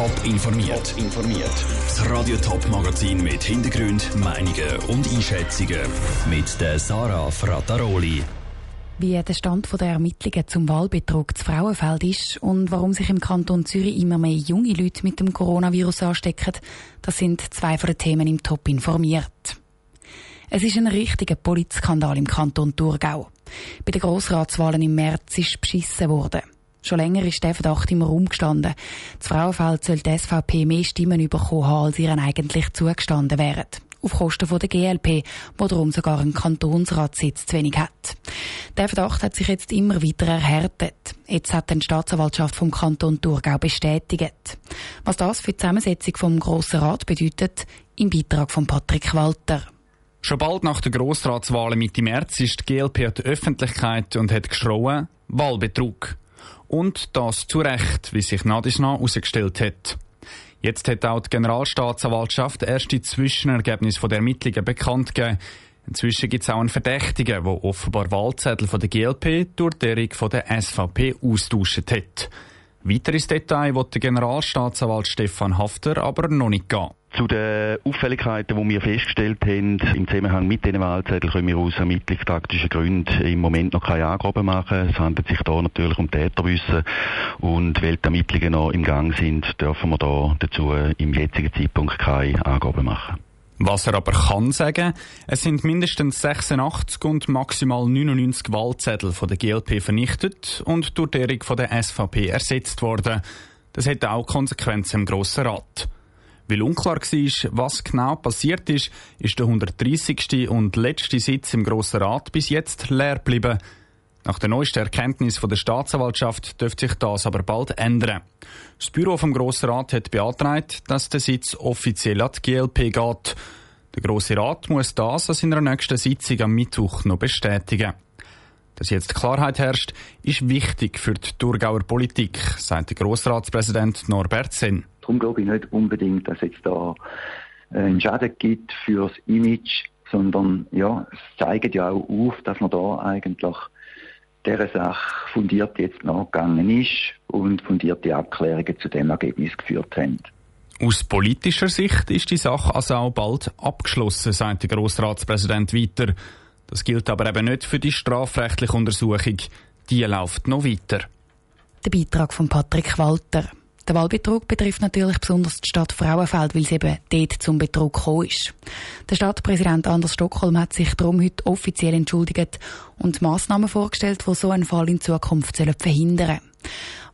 Top informiert. informiert. Das Radio Top Magazin mit Hintergrund, Meinungen und Einschätzungen mit der Sarah Frataroli. Wie der Stand der Ermittlungen zum Wahlbetrug zu Frauenfeld ist und warum sich im Kanton Zürich immer mehr junge Leute mit dem Coronavirus anstecken, das sind zwei von den Themen im Top informiert. Es ist ein richtiger Polizskandal im Kanton Thurgau. Bei den Grossratswahlen im März ist beschissen worden. Schon länger ist der Verdacht im Raum gestanden. Das Frauenfeld soll die SVP mehr Stimmen bekommen haben, als ihren eigentlich zugestanden wären. Auf Kosten der GLP, wo darum sogar einen Kantonsratssitz zu wenig hat. Der Verdacht hat sich jetzt immer weiter erhärtet. Jetzt hat die Staatsanwaltschaft vom Kanton Thurgau bestätigt. Was das für die Zusammensetzung vom Grossen Rat bedeutet, im Beitrag von Patrick Walter. Schon bald nach der Grossratswahlen Mitte März ist die GLP an die Öffentlichkeit und hat geschrauen, Wahlbetrug. Und das zu Recht, wie sich Nadisna herausgestellt hat. Jetzt hat auch die Generalstaatsanwaltschaft erste Zwischenergebnisse der Ermittlungen bekannt gegeben. Inzwischen gibt es auch einen Verdächtigen, der offenbar Wahlzettel von der GLP durch die von der SVP austauscht hat. Weiteres Detail will der Generalstaatsanwalt Stefan Hafter aber noch nicht gehen. Zu den Auffälligkeiten, die wir festgestellt haben, im Zusammenhang mit diesen Wahlzetteln können wir aus ermittlungstaktischen Gründen im Moment noch keine Angaben machen. Es handelt sich da natürlich um Täterwissen und weil die Ermittlungen noch im Gang sind, dürfen wir da dazu im jetzigen Zeitpunkt keine Angaben machen. Was er aber kann sagen, es sind mindestens 86 und maximal 99 Wahlzettel von der GLP vernichtet und durch die von der SVP ersetzt worden. Das hätte auch Konsequenzen im Grossen Rat. Weil unklar war, was genau passiert ist, ist der 130. und letzte Sitz im Grossen Rat bis jetzt leer geblieben. Nach der neuesten Erkenntnis von der Staatsanwaltschaft dürfte sich das aber bald ändern. Das Büro vom Grossen Rat hat beantragt, dass der Sitz offiziell an die GLP geht. Der Grosse Rat muss das an seiner nächsten Sitzung am Mittwoch noch bestätigen. Dass jetzt Klarheit herrscht, ist wichtig für die Thurgauer Politik, sagt der Grossratspräsident Norbert Senn. Darum glaube ich nicht unbedingt, dass es jetzt da äh, einen Schaden gibt fürs Image, sondern ja, es zeigt ja auch auf, dass man da eigentlich dieser Sache fundiert jetzt nachgegangen ist und fundierte Abklärungen zu dem Ergebnis geführt haben. Aus politischer Sicht ist die Sache also auch bald abgeschlossen, sagt der Grossratspräsident weiter. Das gilt aber eben nicht für die strafrechtliche Untersuchung. Die läuft noch weiter. Der Beitrag von Patrick Walter. Der Wahlbetrug betrifft natürlich besonders die Stadt Frauenfeld, weil sie eben dort zum Betrug gekommen ist. Der Stadtpräsident Anders Stockholm hat sich darum heute offiziell entschuldigt und Massnahmen vorgestellt, die so einen Fall in Zukunft verhindern sollen.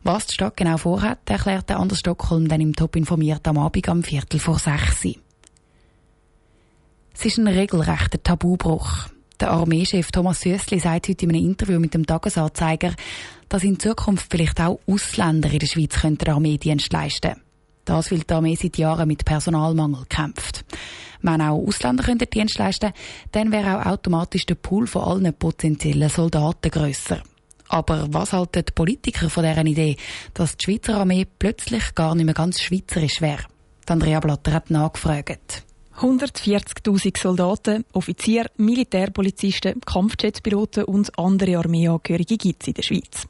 Was die Stadt genau vorhat, erklärte Anders Stockholm dann im Top informiert am Abend am Viertel vor sechs. Es ist ein regelrechter Tabubruch. Der Armeechef Thomas Süssli sagt heute in einem Interview mit dem Tagesanzeiger, dass in Zukunft vielleicht auch Ausländer in der Schweiz könnten Armeedienst leisten Das, weil die Armee seit Jahren mit Personalmangel kämpft. Wenn auch Ausländer könnten Dienst leisten dann wäre auch automatisch der Pool von allen potenziellen Soldaten grösser. Aber was halten die Politiker von dieser Idee, dass die Schweizer Armee plötzlich gar nicht mehr ganz schweizerisch wäre? Andrea Blatter hat nachgefragt. 140.000 Soldaten, Offizier, Militärpolizisten, Kampfjetpiloten und andere Armeeangehörige gibt es in der Schweiz.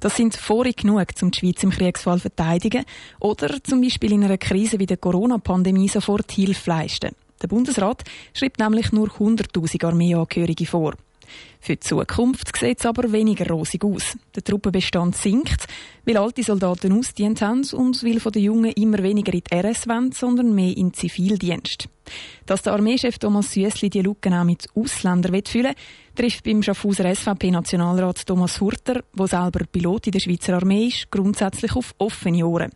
Das sind vorig genug, um die Schweiz im Kriegsfall zu verteidigen oder zum Beispiel in einer Krise wie der Corona-Pandemie sofort Hilfe leisten. Der Bundesrat schreibt nämlich nur 100.000 Armeeangehörige vor. Für die Zukunft sieht es aber weniger rosig aus. Der Truppenbestand sinkt, weil alte Soldaten ausdient haben und weil von den Jungen immer weniger in die RS wollen, sondern mehr in den Zivildienst. Dass der Armeechef Thomas Süessli die Lücken auch mit Ausländern füllen trifft beim Schaffhauser SVP-Nationalrat Thomas Hurter, der selber Pilot in der Schweizer Armee ist, grundsätzlich auf offene Ohren.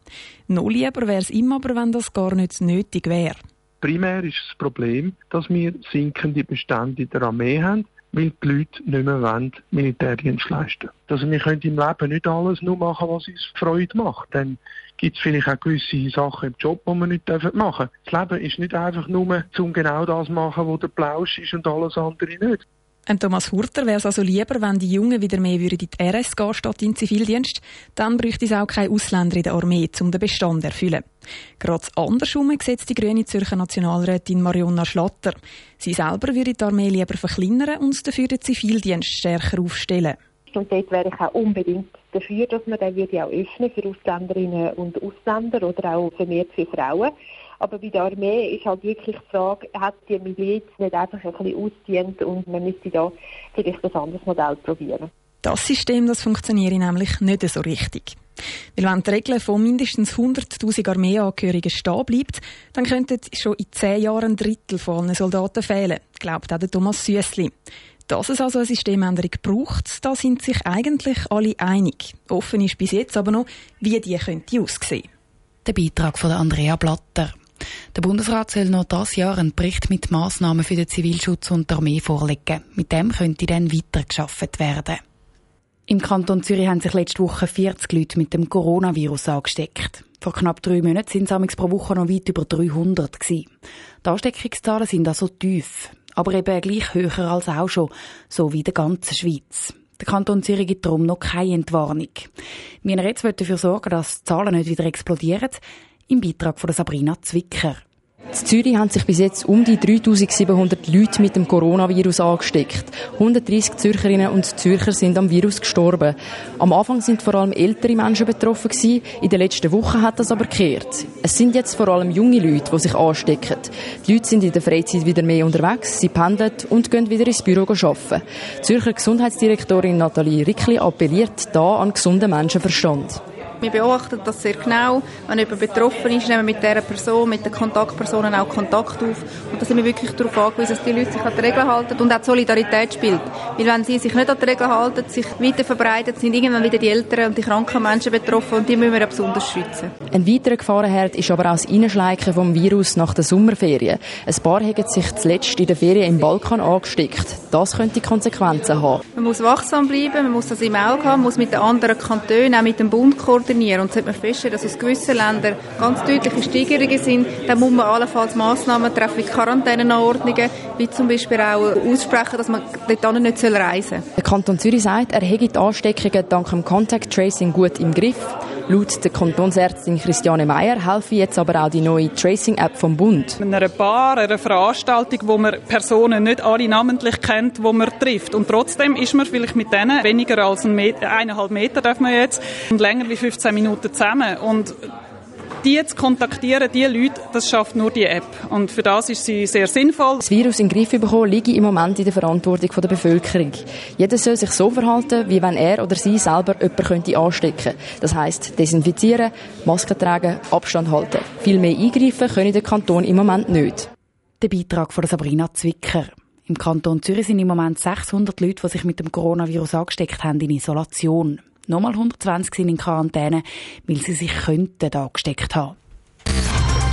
Noch lieber wäre es ihm aber, wenn das gar nicht nötig wäre. Primär ist das Problem, dass wir sinkende Bestände in der Armee haben weil die Leute nicht mehr wollen, Militärdienst leisten Also wir können im Leben nicht alles nur machen, was uns Freude macht. Dann gibt es vielleicht auch gewisse Sachen im Job, die wir nicht machen dürfen. Das Leben ist nicht einfach nur, um genau das zu machen, wo der Plausch ist und alles andere nicht. Ein Thomas Hurter wäre es also lieber, wenn die Jungen wieder mehr in die RS gehen statt in den Zivildienst. Dann bräuchte es auch keine Ausländer in der Armee, um den Bestand zu erfüllen. Gerade andersrum sieht die grüne Zürcher Nationalrätin Marionna Schlatter. Sie selber würde die Armee lieber verkleinern und dafür den Zivildienst stärker aufstellen. Und dort wäre ich auch unbedingt dafür, dass man den auch öffnen für Ausländerinnen und Ausländer oder auch vermehrt für Frauen. Aber bei der Armee ist halt wirklich die Frage, hat die Miliz nicht einfach ein bisschen ausgedient und man müsste da vielleicht ein anderes Modell probieren. Das System das funktioniert nämlich nicht so richtig. Weil wenn die Regel von mindestens 100'000 Armeeangehörigen stehen bleibt, dann könnten schon in zehn Jahren ein Drittel von allen Soldaten fehlen, glaubt auch der Thomas Süssli. Dass es also eine Systemänderung braucht, da sind sich eigentlich alle einig. Offen ist bis jetzt aber noch, wie die könnte aussehen. Der Beitrag von Andrea Blatter. Der Bundesrat soll noch dieses Jahr einen Bericht mit Massnahmen für den Zivilschutz und die Armee vorlegen. Mit dem könnte dann weitergeschafft werden. Im Kanton Zürich haben sich letzte Woche 40 Leute mit dem Coronavirus angesteckt. Vor knapp drei Monaten sind es pro Woche noch weit über 300 gewesen. Die Ansteckungszahlen sind also tief, aber eben gleich höher als auch schon, so wie in der ganzen Schweiz. Der Kanton Zürich gibt darum noch keine Entwarnung. Wir jetzt dafür sorgen, dass die Zahlen nicht wieder explodieren, im Beitrag von Sabrina Zwicker. In Zürich haben sich bis jetzt um die 3700 Leute mit dem Coronavirus angesteckt. 130 Zürcherinnen und Zürcher sind am Virus gestorben. Am Anfang sind vor allem ältere Menschen betroffen gewesen. In den letzten Wochen hat das aber gekehrt. Es sind jetzt vor allem junge Leute, die sich anstecken. Die Leute sind in der Freizeit wieder mehr unterwegs, sie pendeln und gehen wieder ins Büro arbeiten. Zürcher Gesundheitsdirektorin Nathalie Rickli appelliert da an gesunden Menschenverstand. Wir beobachten das sehr genau. Wenn jemand betroffen ist, nehmen wir mit dieser Person, mit den Kontaktpersonen auch Kontakt auf. Und da sind wir wirklich darauf angewiesen, dass die Leute sich an die Regeln halten und auch die Solidarität spielt. Weil wenn sie sich nicht an die Regeln halten, sich weiter verbreiten, sind irgendwann wieder die Älteren und die kranken Menschen betroffen und die müssen wir besonders schützen. Ein weiterer Gefahrenherd ist aber auch das Einschleichen vom Virus nach den Sommerferien. Ein paar haben sich zuletzt in den Ferien im Balkan angesteckt. Das könnte Konsequenzen haben. Man muss wachsam bleiben, man muss das im Auge haben, man muss mit den anderen Kantonen, auch mit dem Bund koordinieren koordinieren. Und sollte man feststellen, dass aus gewissen Ländern ganz deutliche Steigerungen sind, dann muss man allenfalls Massnahmen treffen, wie Quarantänenanordnungen, wie zum Beispiel auch aussprechen, dass man dort nicht reisen soll. Der Kanton Zürich sagt, er hätte die Ansteckungen dank dem Contact Tracing gut im Griff. Laut der Kantonsärztin Christiane Meyer helfe jetzt aber auch die neue Tracing-App vom Bund. In einer Bar, einer Veranstaltung, wo man Personen nicht alle namentlich kennt, wo man trifft. Und trotzdem ist man vielleicht mit denen weniger als ein Meter, eineinhalb Meter darf man jetzt und länger wie 15 Minuten zusammen. Und die zu kontaktieren, die Leute, das schafft nur die App. Und für das ist sie sehr sinnvoll. Das Virus in den Griff bekommen liegt im Moment in der Verantwortung der Bevölkerung. Jeder soll sich so verhalten, wie wenn er oder sie selber jemanden könnte anstecken. Das heisst, desinfizieren, Masken tragen, Abstand halten. Viel mehr eingreifen können der Kanton im Moment nicht. Der Beitrag von Sabrina Zwicker. Im Kanton Zürich sind im Moment 600 Leute, die sich mit dem Coronavirus angesteckt haben, in Isolation. Nochmal 120 sind in Quarantäne, weil sie sich könnten angesteckt haben.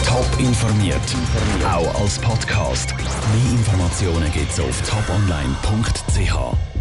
Top informiert, auch als Podcast. Mehr Informationen gibt's auf toponline.ch.